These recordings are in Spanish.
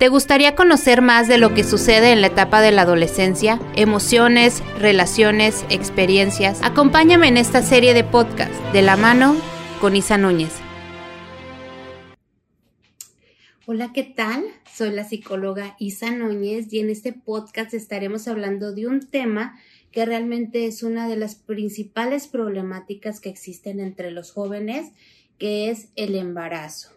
¿Te gustaría conocer más de lo que sucede en la etapa de la adolescencia? Emociones, relaciones, experiencias. Acompáñame en esta serie de podcast de la mano con Isa Núñez. Hola, ¿qué tal? Soy la psicóloga Isa Núñez y en este podcast estaremos hablando de un tema que realmente es una de las principales problemáticas que existen entre los jóvenes, que es el embarazo.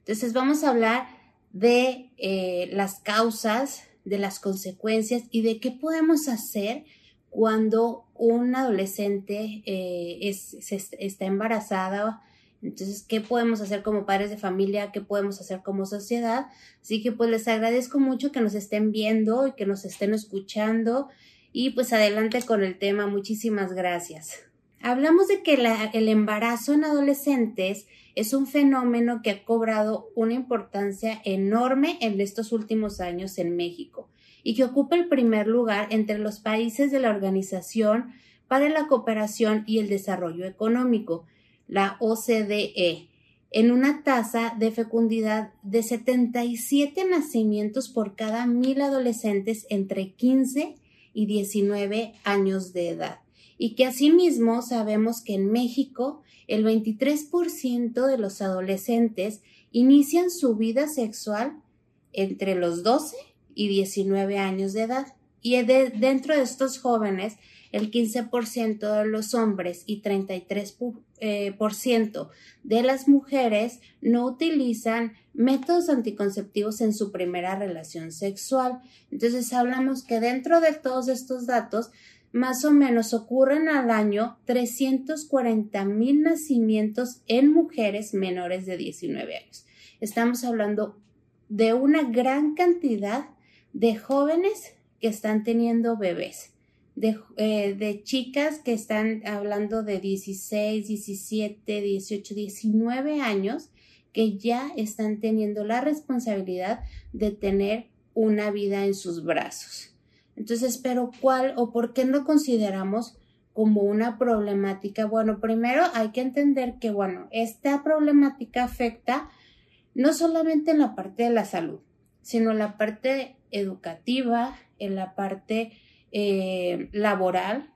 Entonces vamos a hablar de eh, las causas, de las consecuencias y de qué podemos hacer cuando un adolescente eh, está embarazada. Entonces, ¿qué podemos hacer como padres de familia? ¿Qué podemos hacer como sociedad? Así que pues les agradezco mucho que nos estén viendo y que nos estén escuchando. Y pues adelante con el tema. Muchísimas gracias. Hablamos de que el embarazo en adolescentes es un fenómeno que ha cobrado una importancia enorme en estos últimos años en México y que ocupa el primer lugar entre los países de la Organización para la Cooperación y el Desarrollo Económico, la OCDE, en una tasa de fecundidad de 77 nacimientos por cada mil adolescentes entre 15 y 19 años de edad y que asimismo sabemos que en México el 23% de los adolescentes inician su vida sexual entre los 12 y 19 años de edad. Y dentro de estos jóvenes, el 15% de los hombres y 33% eh, de las mujeres no utilizan métodos anticonceptivos en su primera relación sexual. Entonces hablamos que dentro de todos estos datos más o menos ocurren al año 340 mil nacimientos en mujeres menores de 19 años. Estamos hablando de una gran cantidad de jóvenes que están teniendo bebés, de, eh, de chicas que están hablando de 16, 17, 18, 19 años que ya están teniendo la responsabilidad de tener una vida en sus brazos. Entonces, pero ¿cuál o por qué no consideramos como una problemática? Bueno, primero hay que entender que, bueno, esta problemática afecta no solamente en la parte de la salud, sino en la parte educativa, en la parte eh, laboral,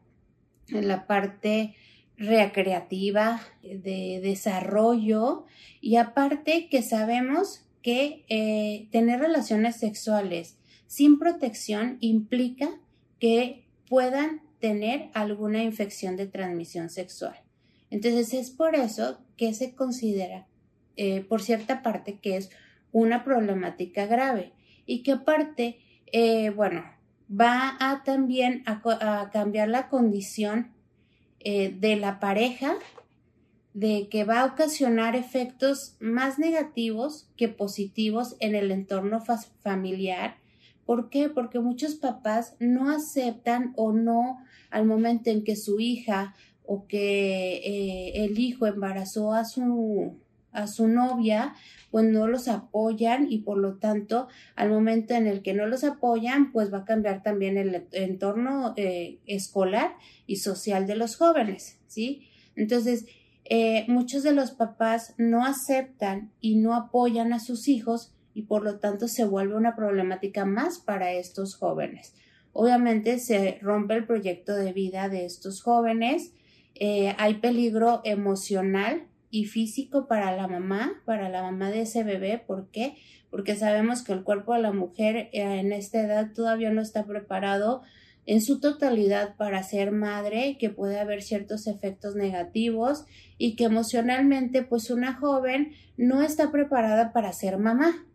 en la parte recreativa, de desarrollo y aparte que sabemos que eh, tener relaciones sexuales sin protección implica que puedan tener alguna infección de transmisión sexual. Entonces es por eso que se considera, eh, por cierta parte, que es una problemática grave y que aparte, eh, bueno, va a también a, cambiar la condición eh, de la pareja, de que va a ocasionar efectos más negativos que positivos en el entorno familiar ¿Por qué? Porque muchos papás no aceptan o no al momento en que su hija o que eh, el hijo embarazó a su a su novia, pues no los apoyan y por lo tanto al momento en el que no los apoyan, pues va a cambiar también el entorno eh, escolar y social de los jóvenes, ¿sí? Entonces, eh, muchos de los papás no aceptan y no apoyan a sus hijos y por lo tanto se vuelve una problemática más para estos jóvenes. Obviamente se rompe el proyecto de vida de estos jóvenes, eh, hay peligro emocional y físico para la mamá, para la mamá de ese bebé. ¿Por qué? Porque sabemos que el cuerpo de la mujer eh, en esta edad todavía no está preparado en su totalidad para ser madre, que puede haber ciertos efectos negativos y que emocionalmente pues una joven no está preparada para ser mamá.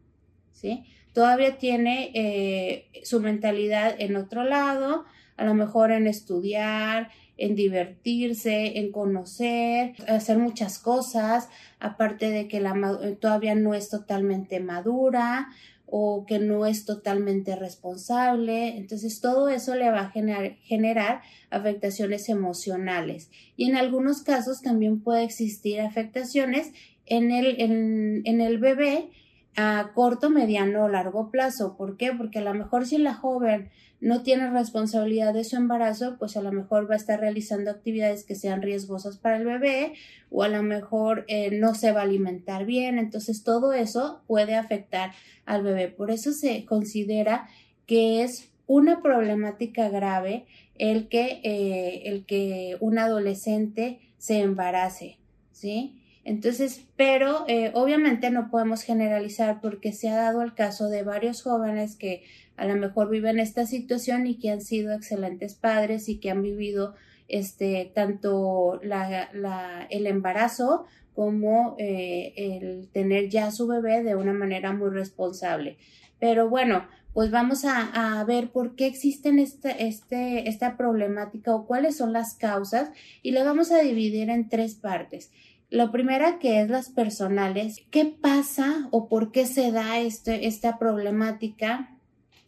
¿Sí? Todavía tiene eh, su mentalidad en otro lado, a lo mejor en estudiar, en divertirse, en conocer, hacer muchas cosas, aparte de que la, eh, todavía no es totalmente madura o que no es totalmente responsable. Entonces todo eso le va a generar, afectaciones emocionales y en algunos casos también puede existir afectaciones en el bebé a corto, mediano o largo plazo. ¿Por qué? Porque a lo mejor si la joven no tiene responsabilidad de su embarazo, pues a lo mejor va a estar realizando actividades que sean riesgosas para el bebé o a lo mejor eh, no se va a alimentar bien. Entonces todo eso puede afectar al bebé. Por eso se considera que es una problemática grave el que, eh, el que un adolescente se embarace, ¿sí? Entonces, pero eh, obviamente no podemos generalizar porque se ha dado el caso de varios jóvenes que a lo mejor viven esta situación y que han sido excelentes padres y que han vivido este tanto la, el embarazo como eh, el tener ya su bebé de una manera muy responsable. Pero bueno, pues vamos a, ver por qué existen este, este, esta problemática o cuáles son las causas y le vamos a dividir en tres partes. La primera que es las personales. ¿Qué pasa o por qué se da este, esta problemática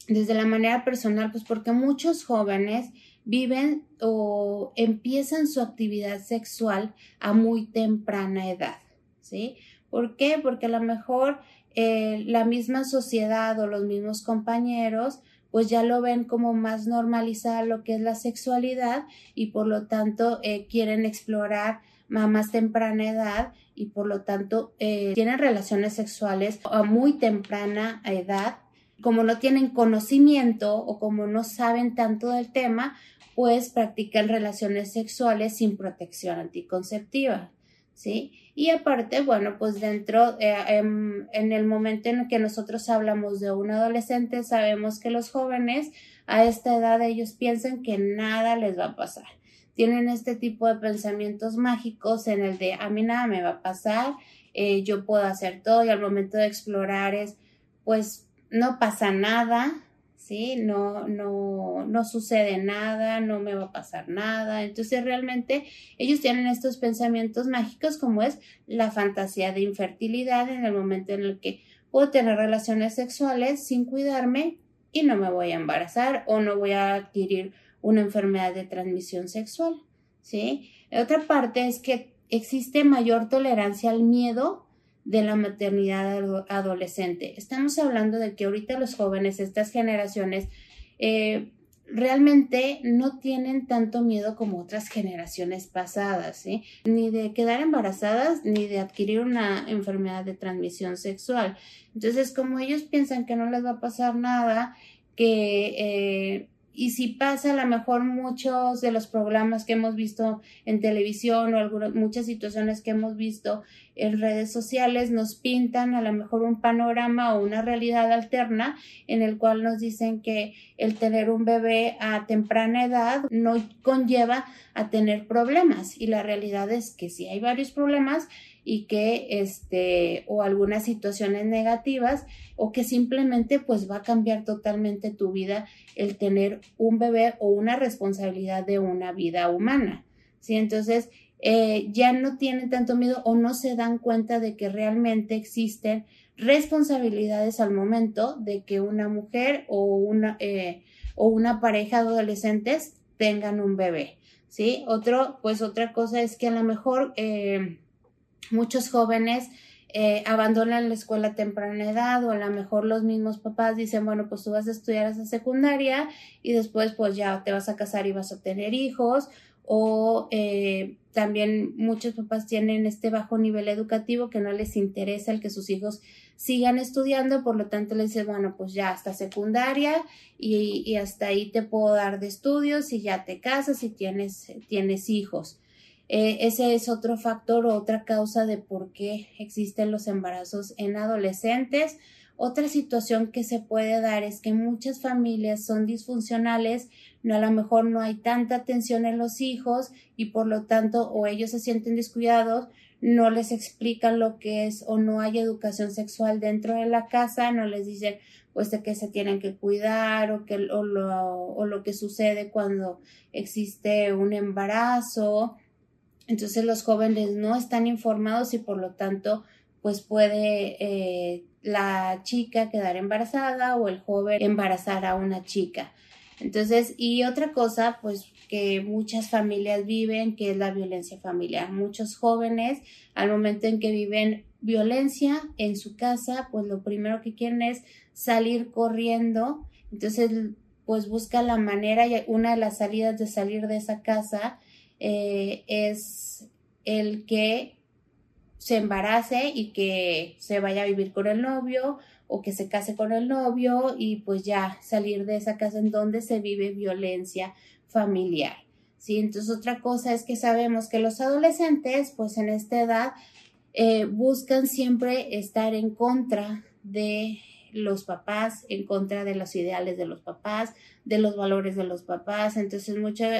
desde la manera personal? Pues porque muchos jóvenes viven o empiezan su actividad sexual a muy temprana edad, ¿sí? ¿Por qué? Porque a lo mejor eh, la misma sociedad o los mismos compañeros pues ya lo ven como más normalizada lo que es la sexualidad y por lo tanto eh, quieren explorar a más temprana edad y por lo tanto eh, tienen relaciones sexuales a muy temprana edad. Como no tienen conocimiento o como no saben tanto del tema, pues practican relaciones sexuales sin protección anticonceptiva. ¿Sí? Y aparte, bueno, pues dentro, eh, en, en, el momento en que nosotros hablamos de un adolescente, sabemos que los jóvenes a esta edad ellos piensan que nada les va a pasar. Tienen este tipo de pensamientos mágicos en el de a mí nada me va a pasar, eh, yo puedo hacer todo y al momento de explorar es pues no pasa nada, No, no, no sucede nada, no me va a pasar nada. Entonces realmente ellos tienen estos pensamientos mágicos como es la fantasía de infertilidad en el momento en el que puedo tener relaciones sexuales sin cuidarme y no me voy a embarazar o no voy a adquirir una enfermedad de transmisión sexual, ¿sí? Otra parte es que existe mayor tolerancia al miedo de la maternidad adolescente. Estamos hablando de que ahorita los jóvenes, estas generaciones, eh, realmente no tienen tanto miedo como otras generaciones pasadas, ¿sí? Ni de quedar embarazadas, ni de adquirir una enfermedad de transmisión sexual. Entonces, como ellos piensan que no les va a pasar nada, que eh, y si pasa a lo mejor muchos de los programas que hemos visto en televisión o algunas, muchas situaciones que hemos visto en redes sociales nos pintan a lo mejor un panorama o una realidad alterna en el cual nos dicen que el tener un bebé a temprana edad no conlleva a tener problemas. Y la realidad es que si hay varios problemas y que este o algunas situaciones negativas o que simplemente pues va a cambiar totalmente tu vida el tener un bebé o una responsabilidad de una vida humana. ¿sí? Entonces eh, ya no tienen tanto miedo o no se dan cuenta de que realmente existen responsabilidades al momento de que una mujer o una, eh, o una pareja de adolescentes tengan un bebé. ¿sí? Otro, pues otra cosa es que a lo mejor eh, muchos jóvenes eh, abandonan la escuela a temprana edad o a lo mejor los mismos papás dicen, bueno, pues tú vas a estudiar esa secundaria y después pues ya te vas a casar y vas a tener hijos o eh, también muchos papás tienen este bajo nivel educativo que no les interesa el que sus hijos sigan estudiando, por lo tanto les dicen, bueno, pues ya hasta secundaria y, y hasta ahí te puedo dar de estudios y ya te casas y tienes, tienes hijos. Eh, ese es otro factor o otra causa de por qué existen los embarazos en adolescentes. Otra situación que se puede dar es que muchas familias son disfuncionales, no, a lo mejor no hay tanta atención en los hijos y por lo tanto o ellos se sienten descuidados, no les explican lo que es o no hay educación sexual dentro de la casa, no les dicen pues que se tienen que cuidar o, que, o, lo, o lo que sucede cuando existe un embarazo entonces los jóvenes no están informados y por lo tanto pues puede eh, la chica quedar embarazada o el joven embarazar a una chica. Entonces, y otra cosa, pues que muchas familias viven, que es la violencia familiar. Muchos jóvenes, al momento en que viven violencia en su casa, pues lo primero que quieren es salir corriendo. Entonces, pues busca la manera y una de las salidas de salir de esa casa eh, es el que se embarace y que se vaya a vivir con el novio o que se case con el novio y pues ya salir de esa casa en donde se vive violencia familiar. ¿sí? Entonces otra cosa es que sabemos que los adolescentes pues en esta edad eh, buscan siempre estar en contra de los papás, en contra de los ideales de los papás, de los valores de los papás. Entonces,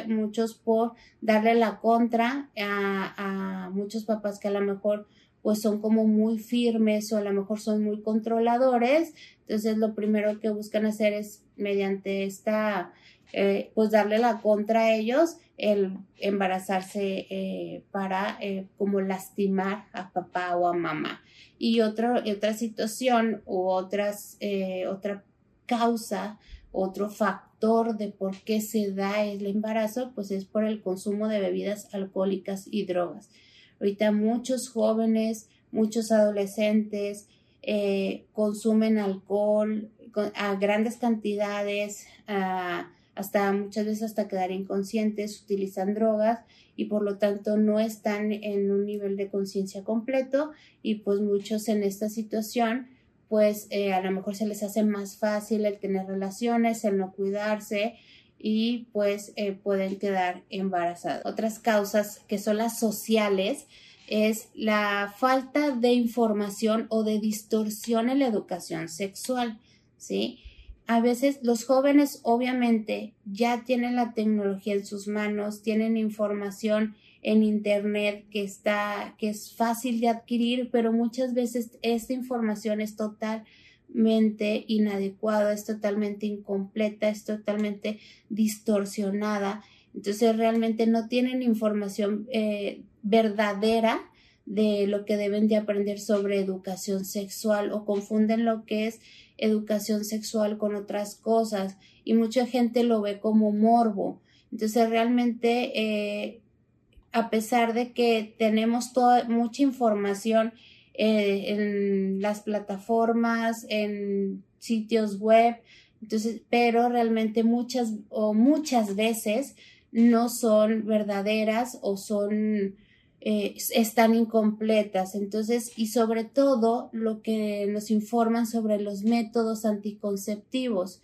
muchos por darle la contra a, a, muchos papás que a lo mejor pues son como muy firmes o a lo mejor son muy controladores. Entonces, lo primero que buscan hacer es mediante esta eh, pues darle la contra a ellos, el embarazarse eh, para eh, como lastimar a papá o a mamá. Y otra, situación u otras, otra causa, otro factor de por qué se da el embarazo, pues es por el consumo de bebidas alcohólicas y drogas. Ahorita muchos jóvenes, muchos adolescentes consumen alcohol a grandes cantidades, hasta muchas veces hasta quedar inconscientes, utilizan drogas y por lo tanto no están en un nivel de conciencia completo y pues muchos en esta situación pues eh, a lo mejor se les hace más fácil el tener relaciones, el no cuidarse y pues eh, pueden quedar embarazados. Otras causas que son las sociales es la falta de información o de distorsión en la educación sexual, ¿sí? A veces los jóvenes obviamente ya tienen la tecnología en sus manos, tienen información en internet que está que es fácil de adquirir, pero muchas veces esta información es totalmente inadecuada, es totalmente incompleta, es totalmente distorsionada. Entonces realmente no tienen información eh, verdadera de lo que deben de aprender sobre educación sexual o confunden lo que es educación sexual con otras cosas y mucha gente lo ve como morbo. Entonces realmente eh, a pesar de que tenemos toda, mucha información eh, en las plataformas, en sitios web, entonces, pero realmente muchas o muchas veces no son verdaderas o son eh, están incompletas. Entonces, y sobre todo lo que nos informan sobre los métodos anticonceptivos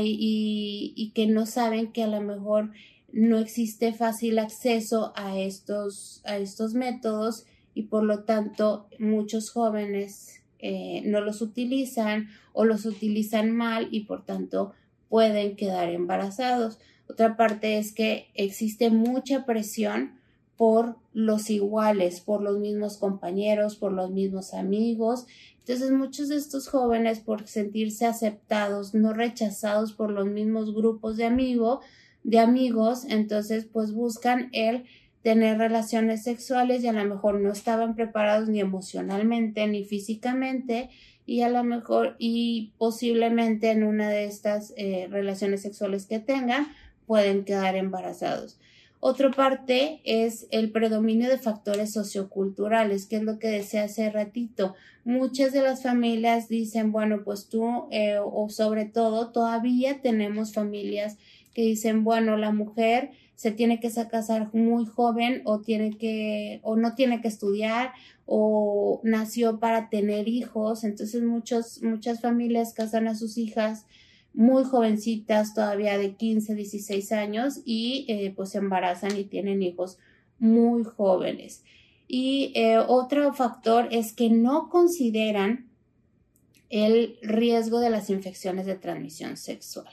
y, que no saben que a lo mejor no existe fácil acceso a estos, a estos métodos y por lo tanto muchos jóvenes eh, no los utilizan o los utilizan mal y por tanto pueden quedar embarazados. Otra parte es que existe mucha presión por los iguales, por los mismos compañeros, por los mismos amigos. Entonces muchos de estos jóvenes por sentirse aceptados, no rechazados por los mismos grupos de amigos, de amigos, entonces pues buscan el tener relaciones sexuales y a lo mejor no estaban preparados ni emocionalmente ni físicamente y a lo mejor y posiblemente en una de estas eh, relaciones sexuales que tengan pueden quedar embarazados. Otra parte es el predominio de factores socioculturales, que es lo que decía hace ratito. Muchas de las familias dicen, bueno, pues tú, eh, o sobre todo, todavía tenemos familias que dicen, bueno, la mujer se tiene que casar muy joven o tiene que, o no tiene que estudiar o nació para tener hijos. Entonces muchos, muchas familias casan a sus hijas muy jovencitas, todavía de 15, 16 años, y eh, pues se embarazan y tienen hijos muy jóvenes. Y eh, otro factor es que no consideran el riesgo de las infecciones de transmisión sexual.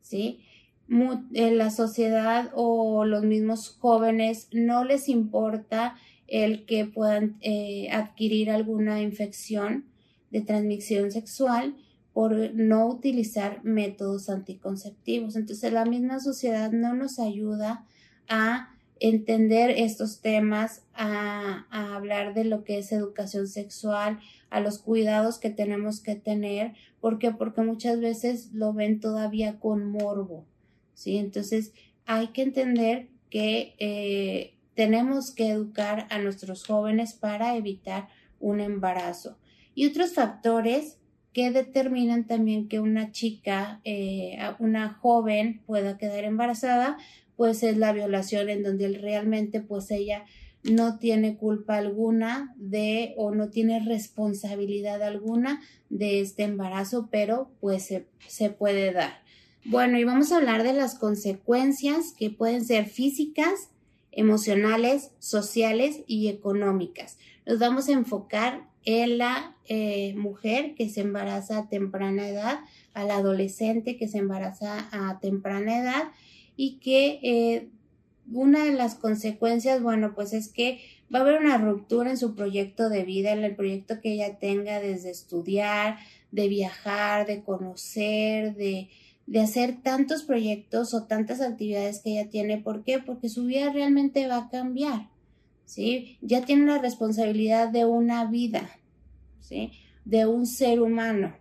¿sí? en eh, la sociedad o los mismos jóvenes no les importa el que puedan adquirir alguna infección de transmisión sexual por no utilizar métodos anticonceptivos. Entonces la misma sociedad no nos ayuda a entender estos temas, a, hablar de lo que es educación sexual, a los cuidados que tenemos que tener. ¿Por qué? Porque muchas veces lo ven todavía con morbo. ¿sí? Entonces hay que entender que eh, tenemos que educar a nuestros jóvenes para evitar un embarazo. Y otros factores que determinan también que una chica, eh, una joven pueda quedar embarazada, pues es la violación en donde realmente pues ella no tiene culpa alguna de o no tiene responsabilidad alguna de este embarazo, pero pues se, se puede dar. Bueno, y vamos a hablar de las consecuencias que pueden ser físicas, emocionales, sociales y económicas. Nos vamos a enfocar en la eh, mujer que se embaraza a temprana edad, al adolescente que se embaraza a temprana edad y que eh, una de las consecuencias, bueno, pues es que va a haber una ruptura en su proyecto de vida, en el proyecto que ella tenga desde estudiar, de viajar, de conocer, de, de hacer tantos proyectos o tantas actividades que ella tiene. ¿Por qué? Porque su vida realmente va a cambiar, ¿sí? Ya tiene la responsabilidad de una vida, ¿sí? De un ser humano.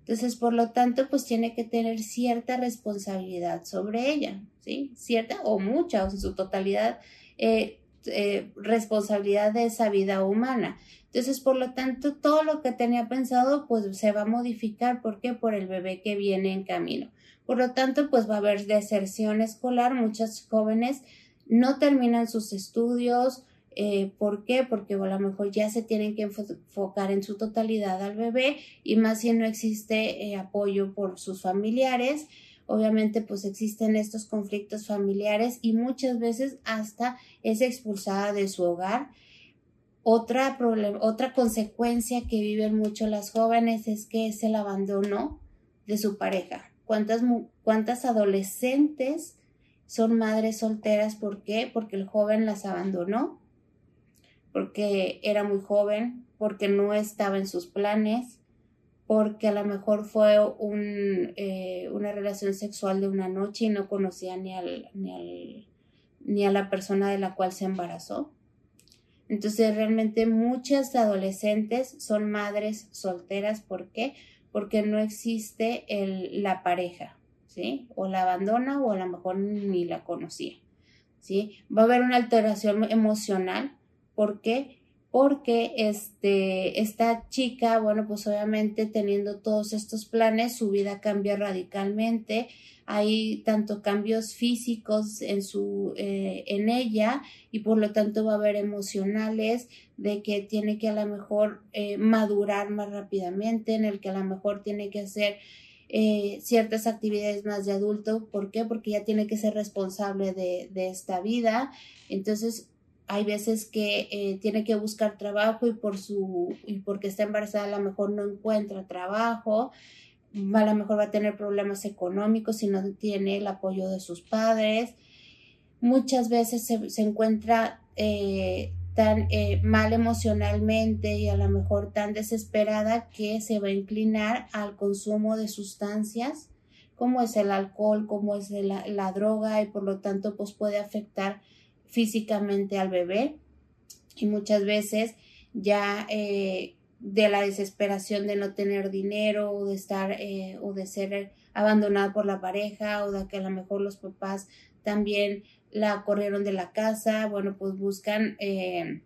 Entonces, por lo tanto, pues tiene que tener cierta responsabilidad sobre ella, ¿sí? Cierta o mucha, o en su totalidad, eh, eh, responsabilidad de esa vida humana. Entonces, por lo tanto, todo lo que tenía pensado, pues se va a modificar. ¿Por qué? Por el bebé que viene en camino. Por lo tanto, pues va a haber deserción escolar. Muchas jóvenes no terminan sus estudios, eh, ¿Por qué? Porque a lo mejor ya se tienen que enfocar en su totalidad al bebé y más si no existe eh, apoyo por sus familiares. Obviamente pues existen estos conflictos familiares y muchas veces hasta es expulsada de su hogar. Otra, otra consecuencia que viven mucho las jóvenes es que es el abandono de su pareja. ¿Cuántas, cuántas adolescentes son madres solteras? ¿Por qué? Porque el joven las abandonó porque era muy joven, porque no estaba en sus planes, porque a lo mejor fue eh, una relación sexual de una noche y no conocía ni, al, ni, ni a la persona de la cual se embarazó. Entonces realmente muchas adolescentes son madres solteras. ¿Por qué? Porque no existe el, la pareja, ¿sí? O la abandona o a lo mejor ni la conocía, ¿sí? Va a haber una alteración emocional ¿Por qué? Porque este, esta chica, bueno, pues obviamente teniendo todos estos planes, su vida cambia radicalmente. Hay tanto cambios físicos en su, eh, en ella y por lo tanto va a haber emocionales de que tiene que a lo mejor eh, madurar más rápidamente, en el que a lo mejor tiene que hacer eh, ciertas actividades más de adulto. ¿Por qué? Porque ya tiene que ser responsable de, de esta vida. Entonces, hay veces que eh, tiene que buscar trabajo y por su y porque está embarazada a lo mejor no encuentra trabajo a lo mejor va a tener problemas económicos si no tiene el apoyo de sus padres. Muchas veces se, encuentra eh, tan eh, mal emocionalmente y a lo mejor tan desesperada que se va a inclinar al consumo de sustancias como es el alcohol como es la, la droga y por lo tanto pues puede afectar físicamente al bebé y muchas veces ya eh, de la desesperación de no tener dinero o de estar eh, o de ser abandonada por la pareja o de que a lo mejor los papás también la corrieron de la casa, bueno, pues buscan eh,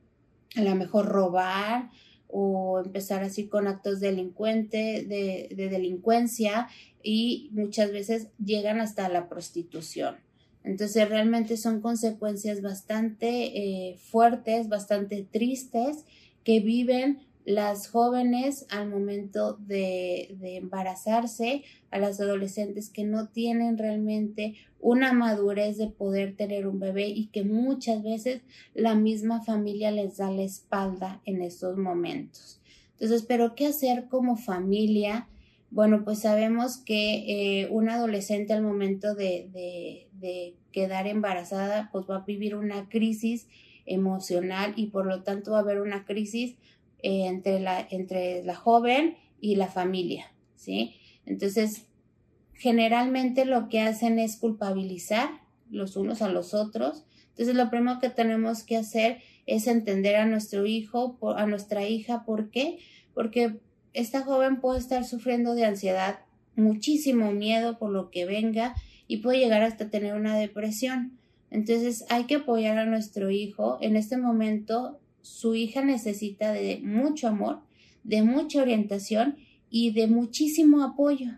a lo mejor robar o empezar así con actos delincuentes, de, de delincuencia y muchas veces llegan hasta la prostitución. Entonces realmente son consecuencias bastante eh, fuertes, bastante tristes que viven las jóvenes al momento de, de, embarazarse, a las adolescentes que no tienen realmente una madurez de poder tener un bebé y que muchas veces la misma familia les da la espalda en estos momentos. Entonces, pero ¿qué hacer como familia? Bueno, pues sabemos que eh, un adolescente al momento de, de, quedar embarazada, pues va a vivir una crisis emocional y por lo tanto va a haber una crisis eh, entre, la, entre la joven y la familia, ¿sí? Entonces, generalmente lo que hacen es culpabilizar los unos a los otros. Entonces, lo primero que tenemos que hacer es entender a nuestro hijo, a nuestra hija, ¿por qué? Porque esta joven puede estar sufriendo de ansiedad, muchísimo miedo por lo que venga y puede llegar hasta tener una depresión. Entonces hay que apoyar a nuestro hijo. En este momento su hija necesita de mucho amor, de mucha orientación y de muchísimo apoyo.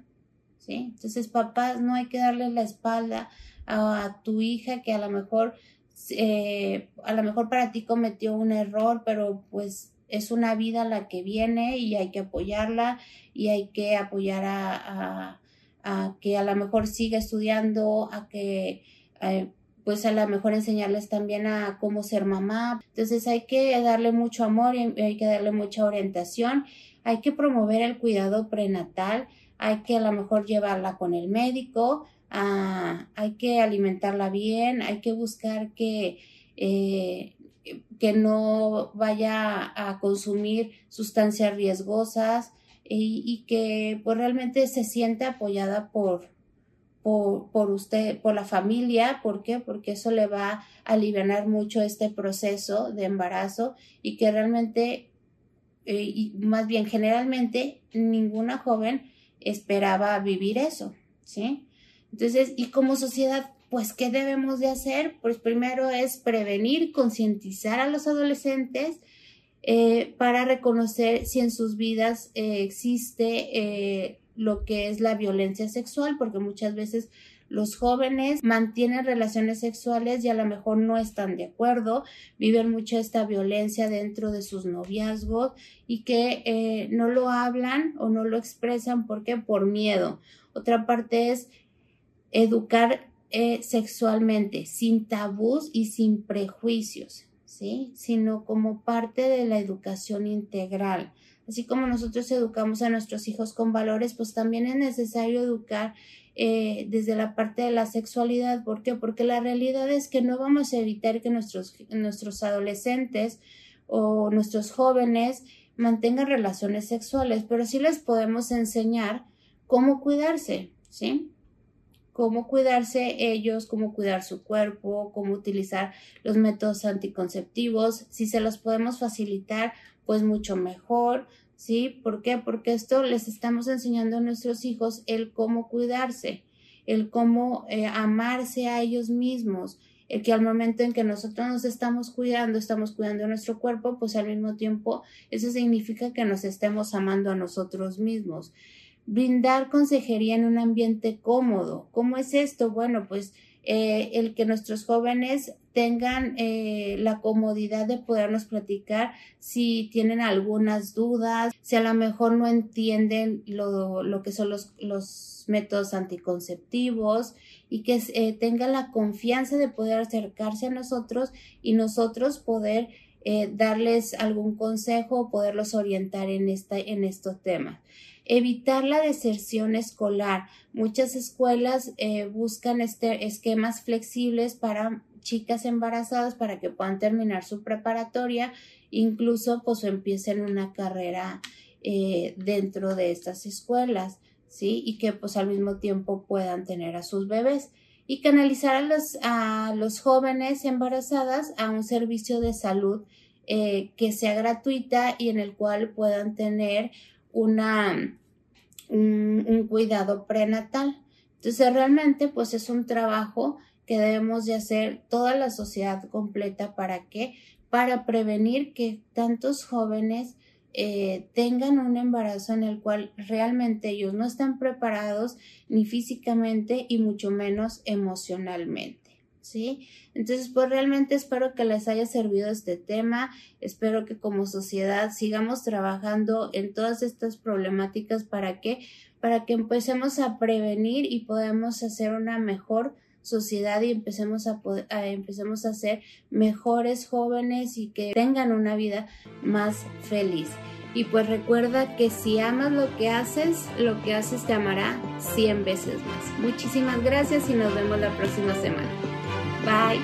¿sí? Entonces, papás, no hay que darle la espalda a, tu hija que a lo mejor, eh, a lo mejor para ti cometió un error, pero pues es una vida la que viene y hay que apoyarla y hay que apoyar a, a, que a lo mejor siga estudiando, a que eh, pues a lo mejor enseñarles también a cómo ser mamá. Entonces hay que darle mucho amor y hay que darle mucha orientación. Hay que promover el cuidado prenatal. Hay que a lo mejor llevarla con el médico. Ah, hay que alimentarla bien. Hay que buscar que, eh, que no vaya a consumir sustancias riesgosas y, que pues realmente se siente apoyada por, por, usted, por la familia. ¿Por qué? Porque eso le va a aliviar mucho este proceso de embarazo y que realmente, eh, más bien generalmente, ninguna joven esperaba vivir eso, ¿sí? Entonces, y como sociedad, pues, ¿qué debemos de hacer? Pues primero es prevenir, concientizar a los adolescentes eh, para reconocer si en sus vidas eh, existe lo que es la violencia sexual, porque muchas veces los jóvenes mantienen relaciones sexuales y a lo mejor no están de acuerdo, viven mucho esta violencia dentro de sus noviazgos y que eh, no lo hablan o no lo expresan porque por miedo. Otra parte es educar eh, sexualmente sin tabús y sin prejuicios, ¿sí? Sino como parte de la educación integral así como nosotros educamos a nuestros hijos con valores, pues también es necesario educar eh, desde la parte de la sexualidad. ¿Por qué? Porque la realidad es que no vamos a evitar que nuestros, nuestros adolescentes o nuestros jóvenes mantengan relaciones sexuales, pero sí les podemos enseñar cómo cuidarse, ¿sí? Cómo cuidarse ellos, cómo cuidar su cuerpo, cómo utilizar los métodos anticonceptivos. Si se los podemos facilitar, pues mucho mejor, ¿sí? ¿Por qué? Porque esto les estamos enseñando a nuestros hijos el cómo cuidarse, el cómo eh, amarse a ellos mismos, el que al momento en que nosotros nos estamos cuidando, estamos cuidando nuestro cuerpo, pues al mismo tiempo eso significa que nos estemos amando a nosotros mismos. Brindar consejería en un ambiente cómodo. ¿Cómo es esto? Bueno, pues eh, el que nuestros jóvenes tengan eh, la comodidad de podernos platicar si tienen algunas dudas, si a lo mejor no entienden lo, lo que son los, los, métodos anticonceptivos y que eh, tengan la confianza de poder acercarse a nosotros y nosotros poder darles algún consejo o poderlos orientar en, esta, en estos temas. Evitar la deserción escolar. Muchas escuelas eh, buscan este, esquemas flexibles para chicas embarazadas para que puedan terminar su preparatoria, incluso pues empiecen una carrera eh, dentro de estas escuelas, ¿sí? Y que pues al mismo tiempo puedan tener a sus bebés y canalizar a los, jóvenes embarazadas a un servicio de salud eh, que sea gratuita y en el cual puedan tener una, un, cuidado prenatal. Entonces realmente pues es un trabajo que debemos de hacer toda la sociedad completa para que para prevenir que tantos jóvenes eh, tengan un embarazo en el cual realmente ellos no están preparados ni físicamente y mucho menos emocionalmente. ¿Sí? Entonces, pues realmente espero que les haya servido este tema, espero que como sociedad sigamos trabajando en todas estas problemáticas para que, para que empecemos a prevenir y podamos hacer una mejor sociedad y empecemos a, poder, empecemos a ser mejores jóvenes y que tengan una vida más feliz. Y pues recuerda que si amas lo que haces, lo que haces te amará 100 veces más. Muchísimas gracias y nos vemos la próxima semana. Bye.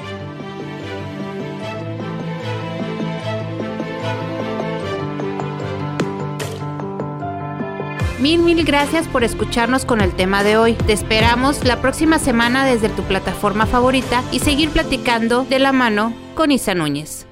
Mil, mil gracias por escucharnos con el tema de hoy. Te esperamos la próxima semana desde tu plataforma favorita y seguir platicando de la mano con Isa Núñez.